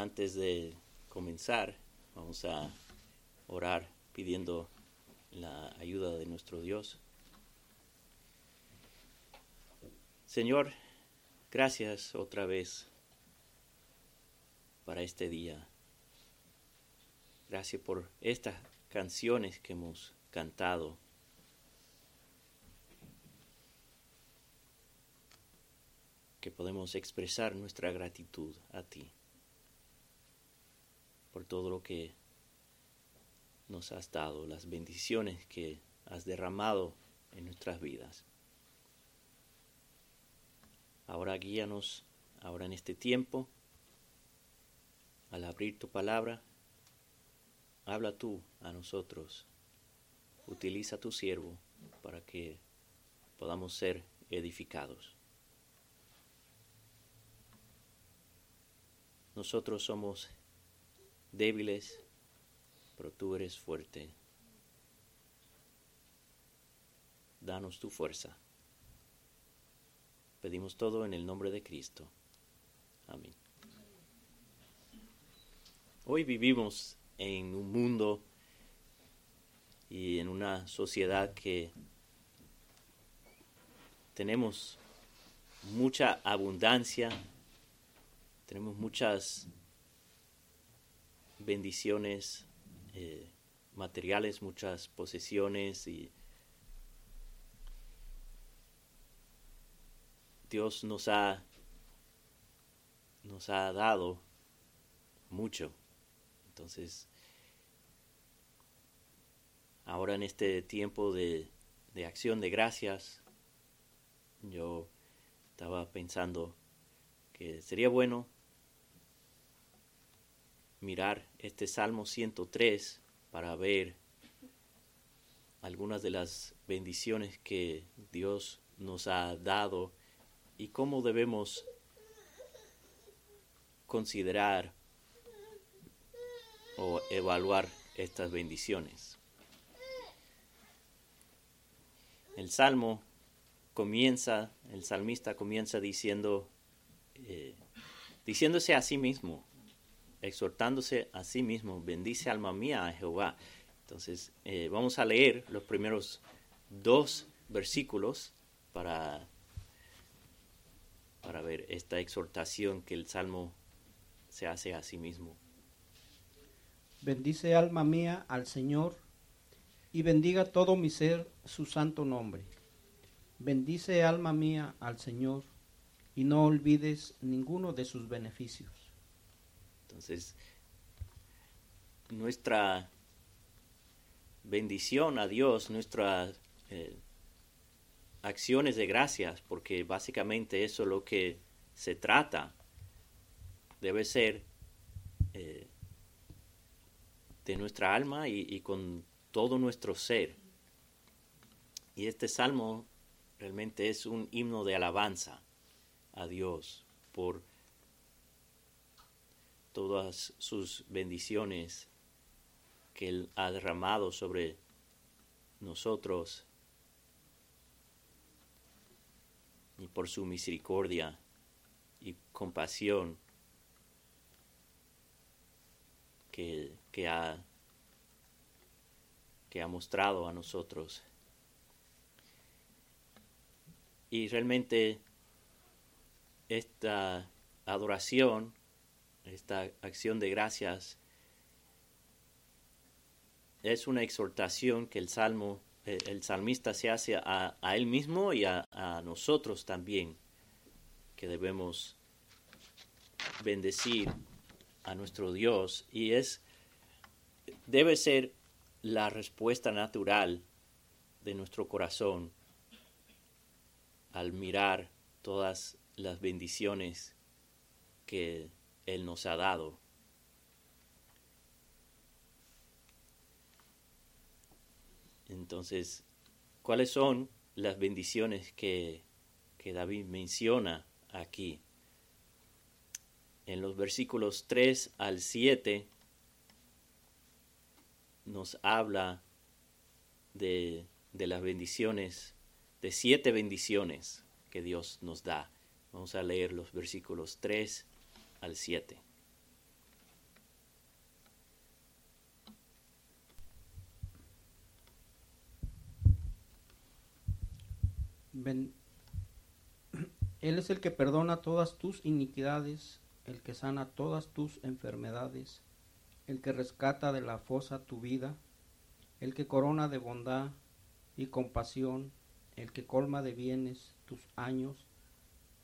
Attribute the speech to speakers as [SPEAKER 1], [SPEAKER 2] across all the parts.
[SPEAKER 1] antes de comenzar, vamos a orar pidiendo la ayuda de nuestro Dios. Señor, gracias otra vez para este día. Gracias por estas canciones que hemos cantado. que podemos expresar nuestra gratitud a ti por todo lo que nos has dado, las bendiciones que has derramado en nuestras vidas. Ahora guíanos, ahora en este tiempo, al abrir tu palabra, habla tú a nosotros, utiliza tu siervo para que podamos ser edificados. Nosotros somos débiles, pero tú eres fuerte. Danos tu fuerza. Pedimos todo en el nombre de Cristo. Amén. Hoy vivimos en un mundo y en una sociedad que tenemos mucha abundancia, tenemos muchas bendiciones eh, materiales, muchas posesiones y Dios nos ha nos ha dado mucho. Entonces, ahora en este tiempo de, de acción de gracias, yo estaba pensando que sería bueno mirar este Salmo 103 para ver algunas de las bendiciones que Dios nos ha dado y cómo debemos considerar o evaluar estas bendiciones. El salmo comienza, el salmista comienza diciendo, eh, diciéndose a sí mismo, exhortándose a sí mismo, bendice alma mía a Jehová. Entonces, eh, vamos a leer los primeros dos versículos para, para ver esta exhortación que el Salmo se hace a sí mismo.
[SPEAKER 2] Bendice alma mía al Señor y bendiga todo mi ser su santo nombre. Bendice alma mía al Señor y no olvides ninguno de sus beneficios.
[SPEAKER 1] Entonces, nuestra bendición a Dios, nuestras eh, acciones de gracias, porque básicamente eso es lo que se trata, debe ser eh, de nuestra alma y, y con todo nuestro ser. Y este salmo realmente es un himno de alabanza a Dios por todas sus bendiciones que Él ha derramado sobre nosotros y por su misericordia y compasión que, que, ha, que ha mostrado a nosotros. Y realmente esta adoración esta acción de gracias es una exhortación que el salmo, eh, el salmista se hace a, él mismo y a, a, nosotros también, que debemos bendecir a nuestro Dios. Y es debe ser la respuesta natural de nuestro corazón al mirar todas las bendiciones que él nos ha dado. Entonces, ¿cuáles son las bendiciones que, que David menciona aquí? En los versículos 3 al 7 nos habla de, de las bendiciones, de siete bendiciones que Dios nos da. Vamos a leer los versículos 3 al 7.
[SPEAKER 2] Ben, él es el que perdona todas tus iniquidades, el que sana todas tus enfermedades, el que rescata de la fosa tu vida, el que corona de bondad y compasión, el que colma de bienes tus años,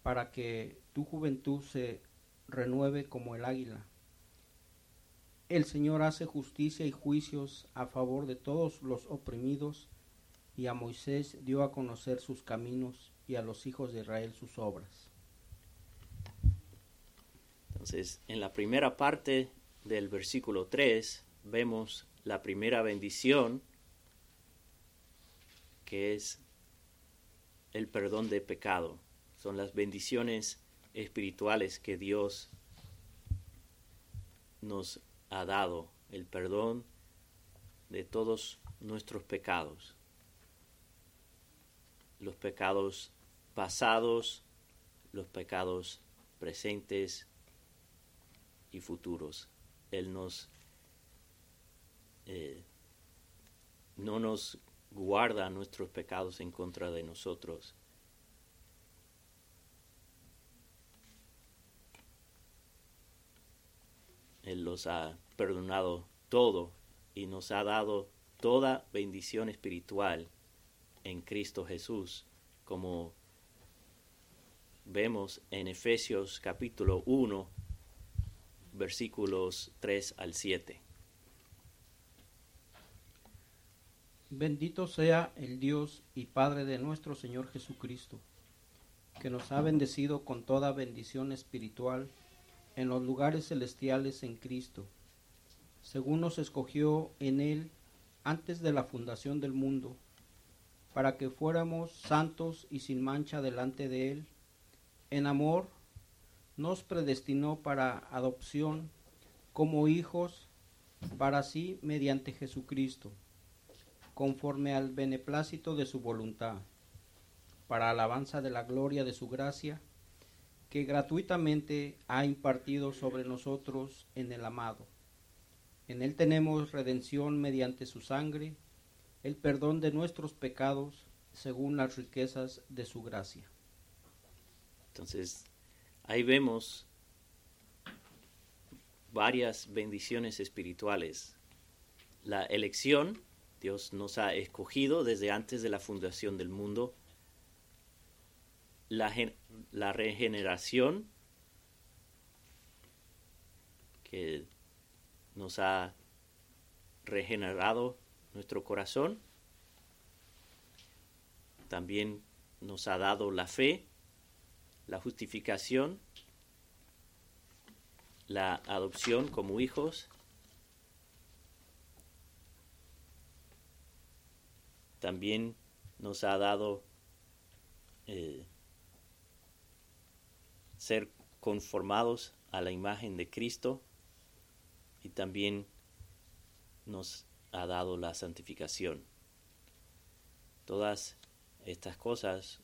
[SPEAKER 2] para que tu juventud se renueve como el águila. El Señor hace justicia y juicios a favor de todos los oprimidos, y a Moisés dio a conocer sus caminos y a los hijos de Israel sus obras.
[SPEAKER 1] Entonces, en la primera parte del versículo 3 vemos la primera bendición, que es el perdón de pecado. Son las bendiciones espirituales que Dios nos ha dado, el perdón de todos nuestros pecados. Los pecados pasados, los pecados presentes y futuros. Él nos eh, no nos guarda nuestros pecados en contra de nosotros. Él los ha perdonado todo y nos ha dado toda bendición espiritual en Cristo Jesús, como vemos en Efesios capítulo 1, versículos 3 al 7.
[SPEAKER 2] Bendito sea el Dios y Padre de nuestro Señor Jesucristo, que nos ha bendecido con toda bendición espiritual en los lugares celestiales en Cristo, según nos escogió en Él antes de la fundación del mundo, para que fuéramos santos y sin mancha delante de Él. En amor nos predestinó para adopción como hijos para sí mediante Jesucristo conforme al beneplácito de su voluntad, para alabanza de la gloria de su gracia, que gratuitamente ha impartido sobre nosotros en el amado. En él tenemos redención mediante su sangre, el perdón de nuestros pecados, según las riquezas de su gracia.
[SPEAKER 1] Entonces, ahí vemos varias bendiciones espirituales. La elección, Dios nos ha escogido desde antes de la fundación del mundo. La, la regeneración, que nos ha regenerado nuestro corazón. También nos ha dado la fe, la justificación, la adopción como hijos, también nos ha dado eh, ser conformados a la imagen de Cristo y también nos ha dado la santificación. Todas estas cosas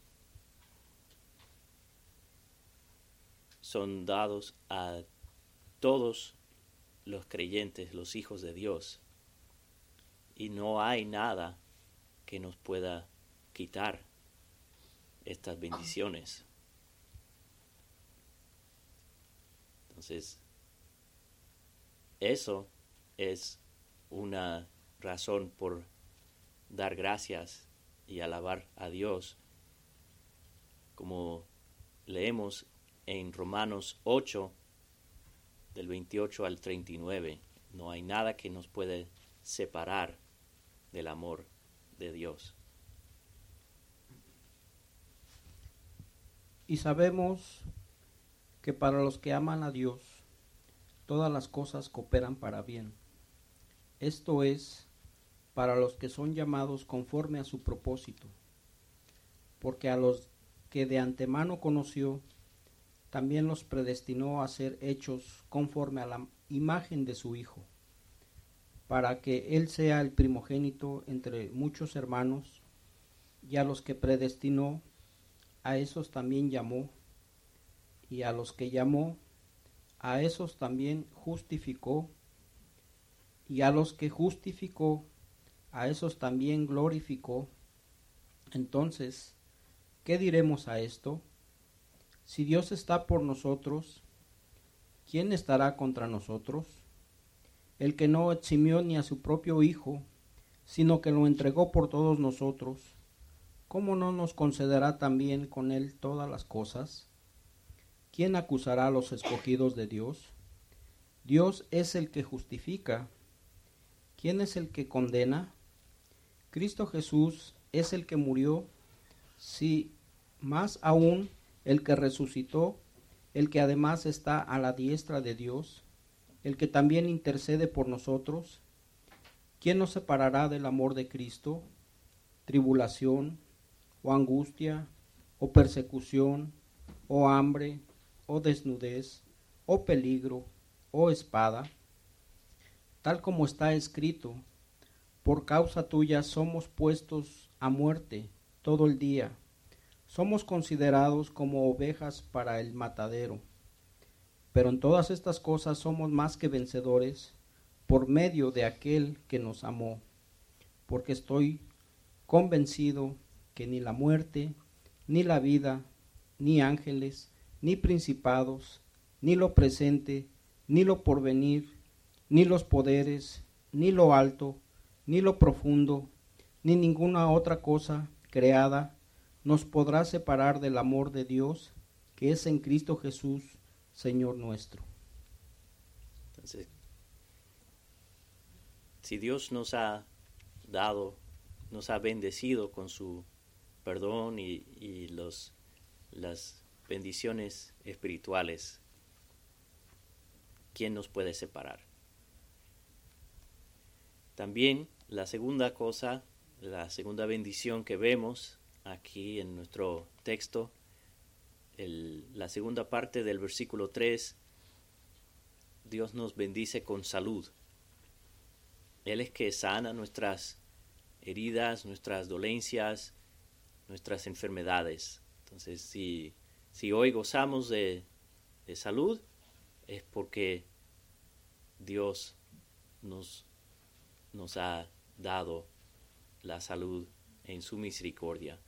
[SPEAKER 1] son dados a todos los creyentes, los hijos de Dios. Y no hay nada que nos pueda quitar estas bendiciones. Entonces, eso es una razón por dar gracias y alabar a Dios, como leemos en Romanos 8, del 28 al 39. No hay nada que nos puede separar del amor de Dios.
[SPEAKER 2] Y sabemos que para los que aman a Dios, todas las cosas cooperan para bien. Esto es, para los que son llamados conforme a su propósito. Porque a los que de antemano conoció, también los predestinó a ser hechos conforme a la imagen de su Hijo, para que Él sea el primogénito entre muchos hermanos, y a los que predestinó, a esos también llamó, y a los que llamó, a esos también justificó, y a los que justificó, a esos también glorificó. Entonces, ¿qué diremos a esto? Si Dios está por nosotros, ¿quién estará contra nosotros? El que no eximió ni a su propio Hijo, sino que lo entregó por todos nosotros, ¿cómo no nos concederá también con él todas las cosas? ¿Quién acusará a los escogidos de Dios? Dios es el que justifica. ¿Quién es el que condena? Cristo Jesús es el que murió, sí, más aún el que resucitó, el que además está a la diestra de Dios, el que también intercede por nosotros. ¿Quién nos separará del amor de Cristo? Tribulación, o angustia, o persecución, o hambre, o desnudez, o peligro, o espada. Tal como está escrito, por causa tuya somos puestos a muerte todo el día somos considerados como ovejas para el matadero. Pero en todas estas cosas somos más que vencedores por medio de aquel que nos amó, porque estoy convencido que ni la muerte, ni la vida, ni ángeles, ni principados, ni lo presente, ni lo porvenir, ni los poderes, ni lo alto, ni lo profundo, ni ninguna otra cosa creada nos podrá separar del amor de Dios que es en Cristo Jesús, Señor nuestro.
[SPEAKER 1] Entonces, si Dios nos ha dado, nos ha bendecido con su perdón y, y los, las bendiciones espirituales, ¿quién nos puede separar? También la segunda cosa, la segunda bendición que vemos aquí en nuestro texto, la segunda parte del versículo 3, Dios nos bendice con salud. Él es que sana nuestras heridas, nuestras dolencias, nuestras enfermedades. Entonces, si, si hoy gozamos de, de salud, es porque Dios nos, nos ha dado la salud en su misericordia.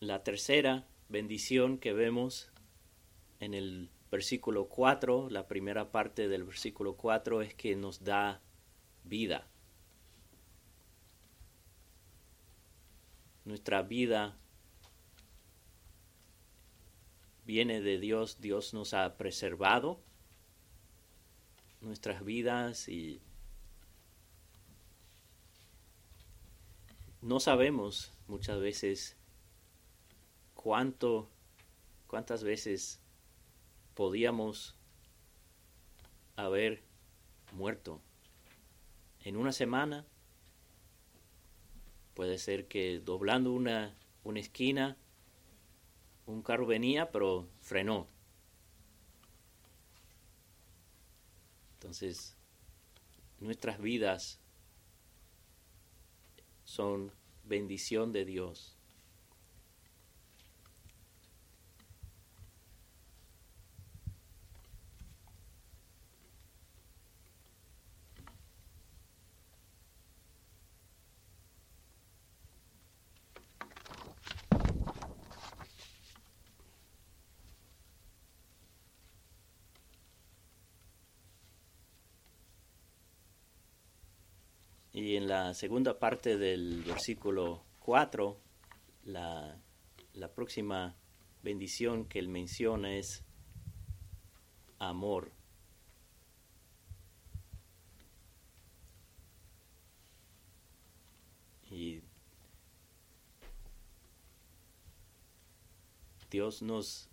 [SPEAKER 1] La tercera bendición que vemos en el versículo 4, la primera parte del versículo 4 es que nos da vida. Nuestra vida viene de Dios, Dios nos ha preservado nuestras vidas y no sabemos muchas veces cuánto, cuántas veces podíamos haber muerto. En una semana puede ser que doblando una, una esquina un carro venía pero frenó. Entonces, nuestras vidas son bendición de Dios. Y en la segunda parte del versículo 4, la, la próxima bendición que él menciona es amor. Y Dios nos,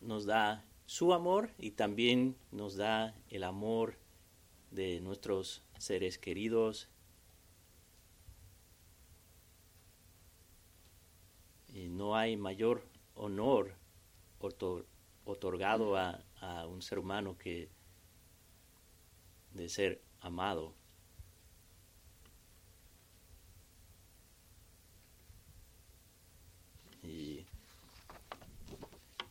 [SPEAKER 1] nos da su amor y también nos da el amor de nuestros seres queridos no hay mayor honor otorgado a, un ser humano que de ser amado. Y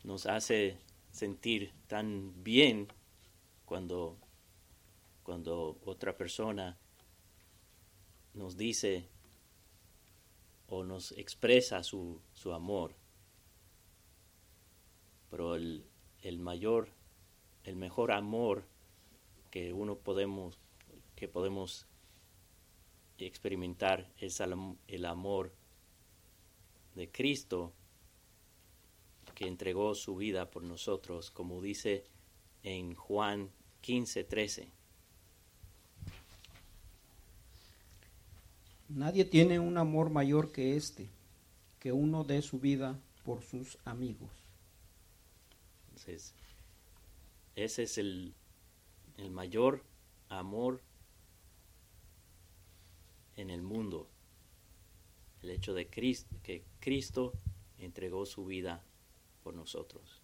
[SPEAKER 1] nos hace sentir tan bien cuando, cuando otra persona nos dice o nos expresa su, su amor. Pero el, el mayor, el mejor amor que uno podemos, que podemos experimentar es el amor de Cristo que entregó su vida por nosotros, como dice en Juan 15, 13.
[SPEAKER 2] Nadie tiene un amor mayor que este, que uno dé su vida por sus amigos.
[SPEAKER 1] Entonces, ese es el, el mayor amor en el mundo. El hecho de que Cristo entregó su vida por nosotros.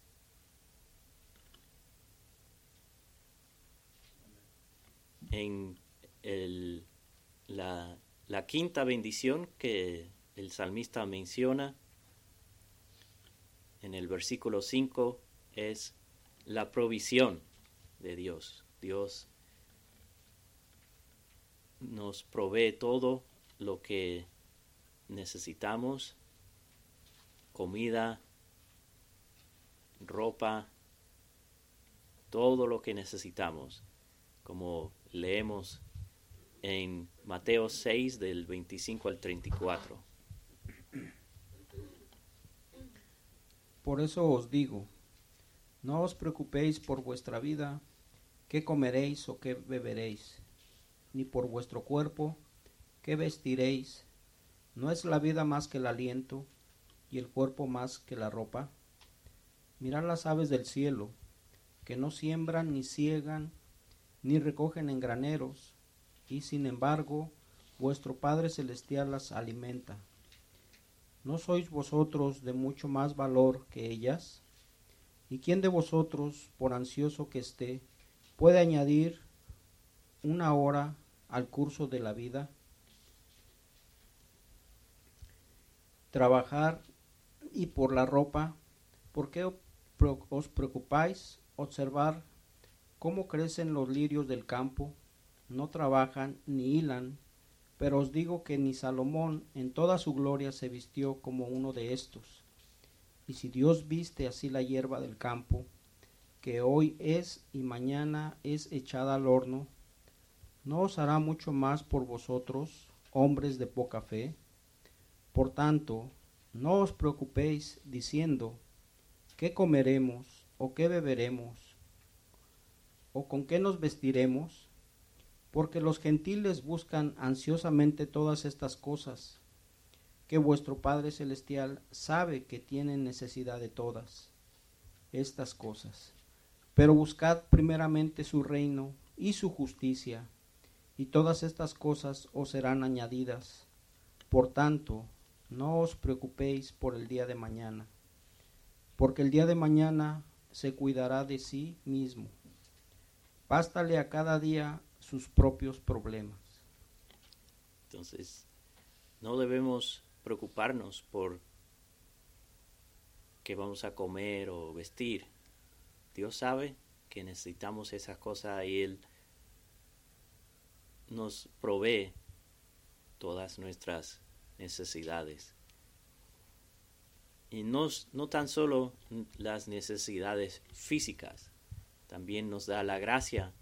[SPEAKER 1] En el, la, la quinta bendición que el salmista menciona en el versículo 5 es la provisión de Dios. Dios nos provee todo lo que necesitamos, comida, ropa, todo lo que necesitamos, como leemos en Mateo 6 del 25 al 34.
[SPEAKER 2] Por eso os digo, no os preocupéis por vuestra vida, qué comeréis o qué beberéis, ni por vuestro cuerpo, qué vestiréis. ¿No es la vida más que el aliento y el cuerpo más que la ropa? Mirad las aves del cielo, que no siembran ni ciegan, ni recogen en graneros, y sin embargo vuestro Padre Celestial las alimenta. ¿No sois vosotros de mucho más valor que ellas? ¿Y quién de vosotros, por ansioso que esté, puede añadir una hora al curso de la vida? Trabajar y por la ropa, ¿por qué os preocupáis observar cómo crecen los lirios del campo, no trabajan ni hilan, pero os digo que ni Salomón en toda su gloria se vistió como uno de estos. Y si Dios viste así la hierba del campo, que hoy es y mañana es echada al horno, ¿no os hará mucho más por vosotros, hombres de poca fe? Por tanto, no os preocupéis diciendo, ¿Qué comeremos o qué beberemos? ¿O con qué nos vestiremos? Porque los gentiles buscan ansiosamente todas estas cosas, que vuestro Padre Celestial sabe que tienen necesidad de todas estas cosas. Pero buscad primeramente su reino y su justicia, y todas estas cosas os serán añadidas. Por tanto, no os preocupéis por el día de mañana porque el día de mañana se cuidará de sí mismo. Bástale a cada día sus propios problemas.
[SPEAKER 1] Entonces, no debemos preocuparnos por qué vamos a comer o vestir. Dios sabe que necesitamos esas cosas y Él nos provee todas nuestras necesidades y no, no tan solo las necesidades físicas, también nos da la gracia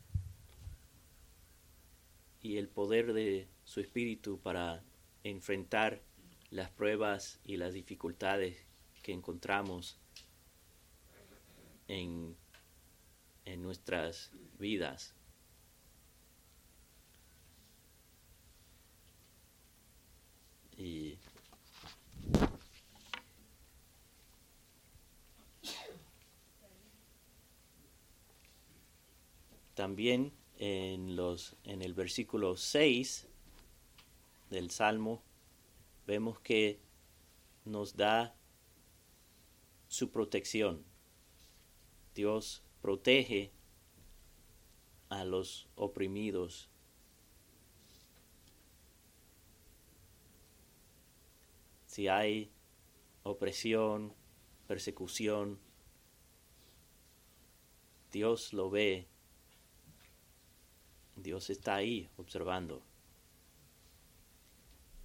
[SPEAKER 1] y el poder de su espíritu para enfrentar las pruebas y las dificultades que encontramos en, en nuestras vidas. Y También en, los, en el versículo 6 del Salmo vemos que nos da su protección. Dios protege a los oprimidos. Si hay opresión, persecución, Dios lo ve Dios está ahí observando.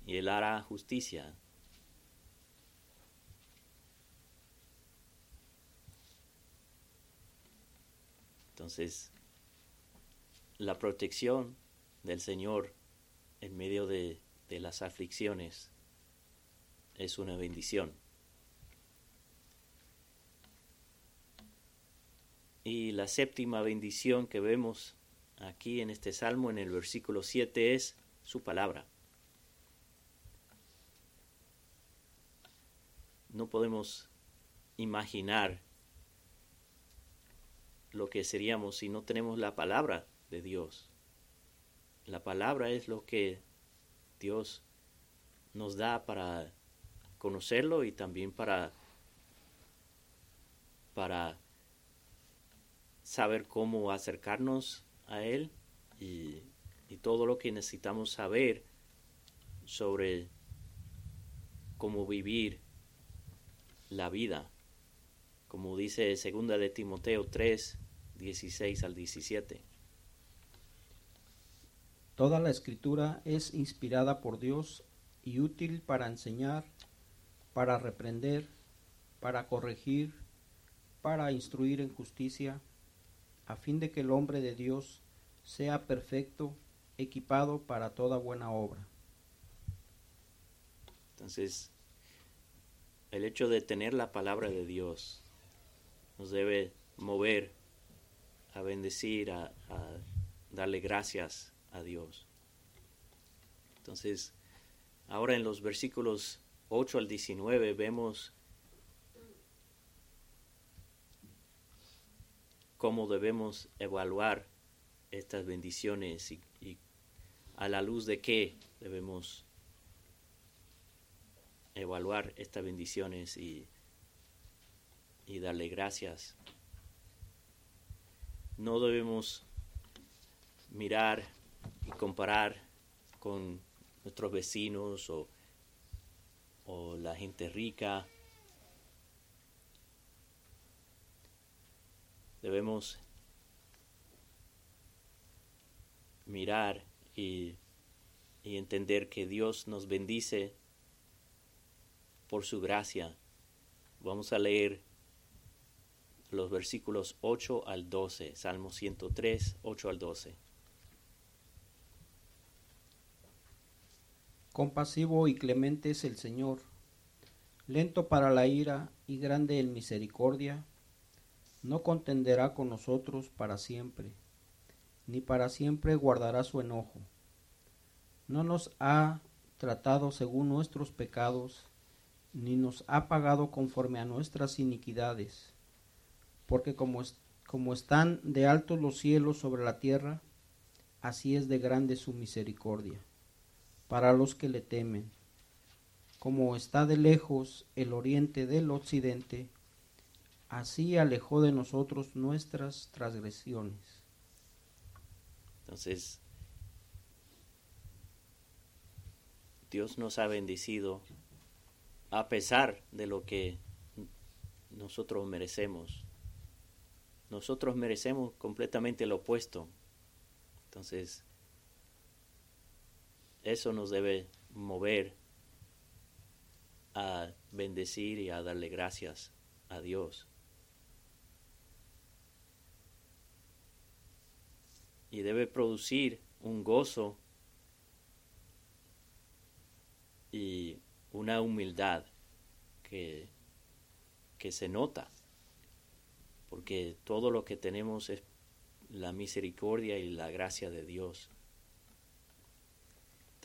[SPEAKER 1] y Él hará justicia. Entonces, la protección del Señor en medio de, de las aflicciones es una bendición. Y la séptima bendición que vemos aquí en este salmo, en el versículo 7, es su palabra. No podemos imaginar lo que seríamos si no tenemos la palabra de Dios. La palabra es lo que Dios nos da para conocerlo y también para, para saber cómo acercarnos a Él y, y todo lo que necesitamos saber sobre cómo vivir la vida, como dice segunda de Timoteo 3, 16 al 17.
[SPEAKER 2] Toda la escritura es inspirada por Dios y útil para enseñar, para reprender, para corregir, para instruir en justicia, a fin de que el hombre de Dios sea perfecto, equipado para toda buena obra.
[SPEAKER 1] Entonces, el hecho de tener la palabra de Dios nos debe mover a bendecir, a, darle gracias a Dios. Entonces, ahora en los versículos 8 al 19 vemos cómo debemos evaluar estas bendiciones y, a la luz de qué debemos evaluar estas bendiciones y, y darle gracias. No debemos mirar y comparar con nuestros vecinos o, o la gente rica. Debemos mirar y, y entender que Dios nos bendice por su gracia. Vamos a leer los versículos 8 al 12, Salmo 103, 8 al 12.
[SPEAKER 2] Compasivo y clemente es el Señor, lento para la ira y grande en misericordia, no contenderá con nosotros para siempre, ni para siempre guardará su enojo. No nos ha tratado según nuestros pecados, ni nos ha pagado conforme a nuestras iniquidades, porque como, como están de altos los cielos sobre la tierra, así es de grande su misericordia para los que le temen. Como está de lejos el oriente del occidente, así alejó de nosotros nuestras transgresiones.
[SPEAKER 1] Entonces, Dios nos ha bendecido a pesar de lo que nosotros merecemos. Nosotros merecemos completamente lo opuesto. Entonces, eso nos debe mover a bendecir y a darle gracias a Dios. Y debe producir un gozo y una humildad que, que se nota, porque todo lo que tenemos es la misericordia y la gracia de Dios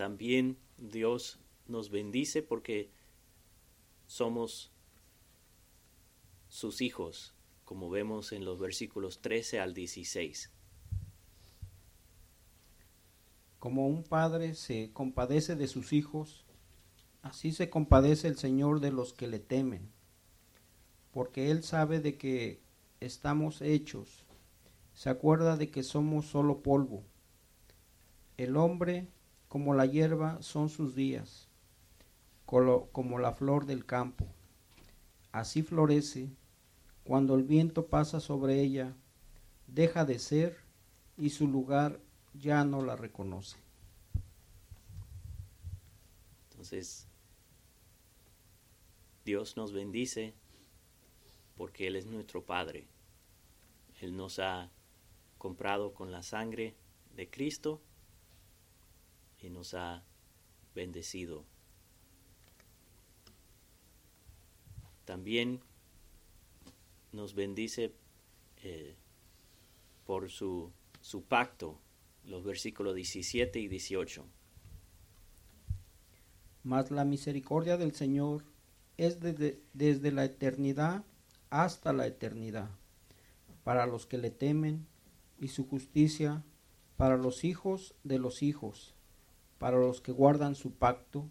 [SPEAKER 1] también Dios nos bendice porque somos sus hijos, como vemos en los versículos 13 al 16.
[SPEAKER 2] Como un padre se compadece de sus hijos, así se compadece el Señor de los que le temen, porque Él sabe de que estamos hechos, se acuerda de que somos solo polvo. El hombre como la hierba son sus días, como la flor del campo. Así florece, cuando el viento pasa sobre ella, deja de ser y su lugar ya no la reconoce.
[SPEAKER 1] Entonces, Dios nos bendice porque Él es nuestro Padre. Él nos ha comprado con la sangre de Cristo y nos ha bendecido. También nos bendice eh, por su, su pacto, los versículos 17 y 18.
[SPEAKER 2] Mas la misericordia del Señor es desde, desde la eternidad hasta la eternidad, para los que le temen, y su justicia para los hijos de los hijos, para los que guardan su pacto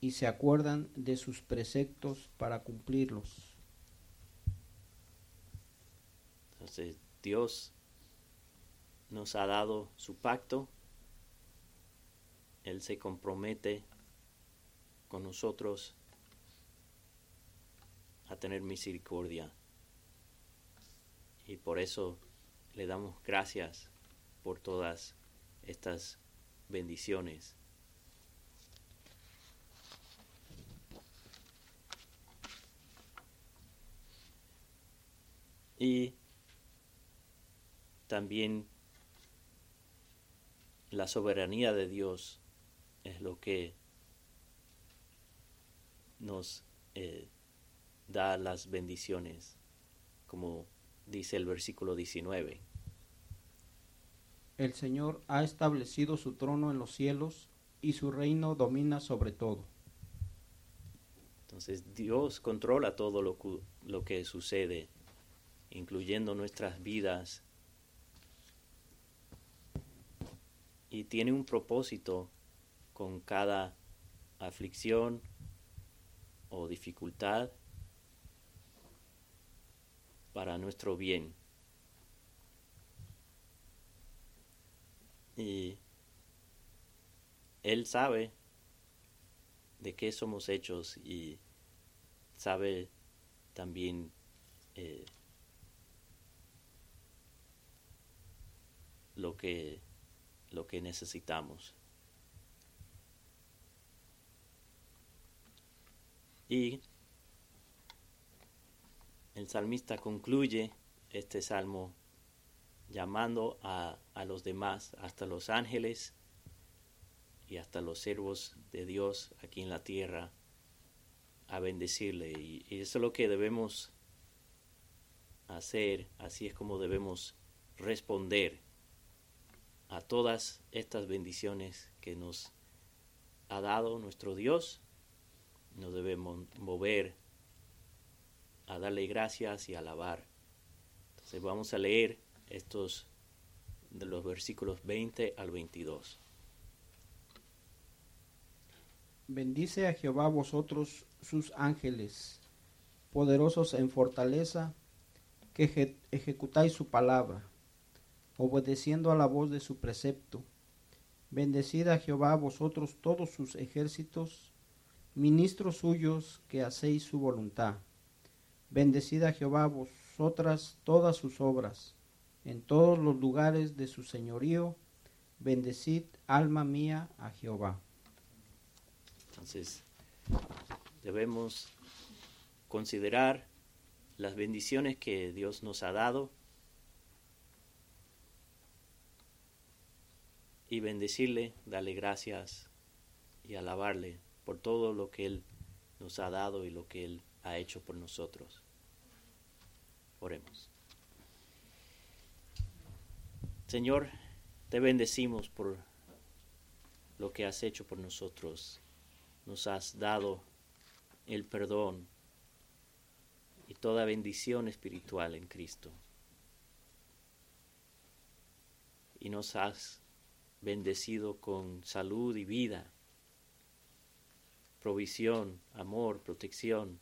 [SPEAKER 2] y se acuerdan de sus preceptos para cumplirlos.
[SPEAKER 1] Entonces Dios nos ha dado su pacto, Él se compromete con nosotros a tener misericordia. Y por eso le damos gracias por todas estas bendiciones. Y también la soberanía de Dios es lo que nos eh, da las bendiciones, como dice el versículo 19.
[SPEAKER 2] El Señor ha establecido su trono en los cielos y su reino domina sobre todo.
[SPEAKER 1] Entonces Dios controla todo lo, lo que sucede, incluyendo nuestras vidas, y tiene un propósito con cada aflicción o dificultad para nuestro bien. Y Él sabe de qué somos hechos y sabe también eh, lo que lo que necesitamos. Y el salmista concluye este salmo llamando a, los demás, hasta los ángeles y hasta los siervos de Dios aquí en la tierra, a bendecirle. Y, y eso es lo que debemos hacer, así es como debemos responder a todas estas bendiciones que nos ha dado nuestro Dios. Nos debemos mover a darle gracias y alabar. Entonces vamos a leer estos de los versículos 20 al 22.
[SPEAKER 2] Bendice a Jehová vosotros sus ángeles, poderosos en fortaleza, que ejecutáis su palabra, obedeciendo a la voz de su precepto. Bendecid a Jehová vosotros todos sus ejércitos, ministros suyos que hacéis su voluntad. Bendecid a Jehová vosotras todas sus obras, en todos los lugares de su señorío. Bendecid, alma mía, a Jehová.
[SPEAKER 1] Entonces, debemos considerar las bendiciones que Dios nos ha dado y bendecirle, darle gracias y alabarle por todo lo que Él nos ha dado y lo que Él ha hecho por nosotros. Oremos. Señor, te bendecimos por lo que has hecho por nosotros. Nos has dado el perdón y toda bendición espiritual en Cristo. Y nos has bendecido con salud y vida, provisión, amor, protección,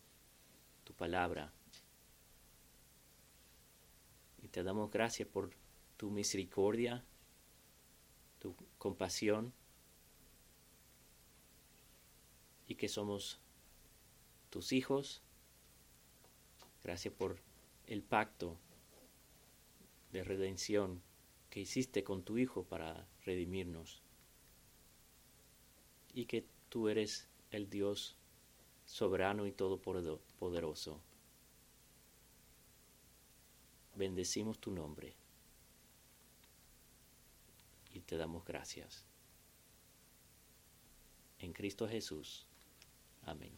[SPEAKER 1] tu palabra. Y te damos gracias por tu misericordia, tu compasión y que somos tus hijos. Gracias por el pacto de redención que hiciste con tu Hijo para redimirnos. Y que tú eres el Dios soberano y todopoderoso. Bendecimos tu nombre y te damos gracias. En Cristo Jesús. Amén.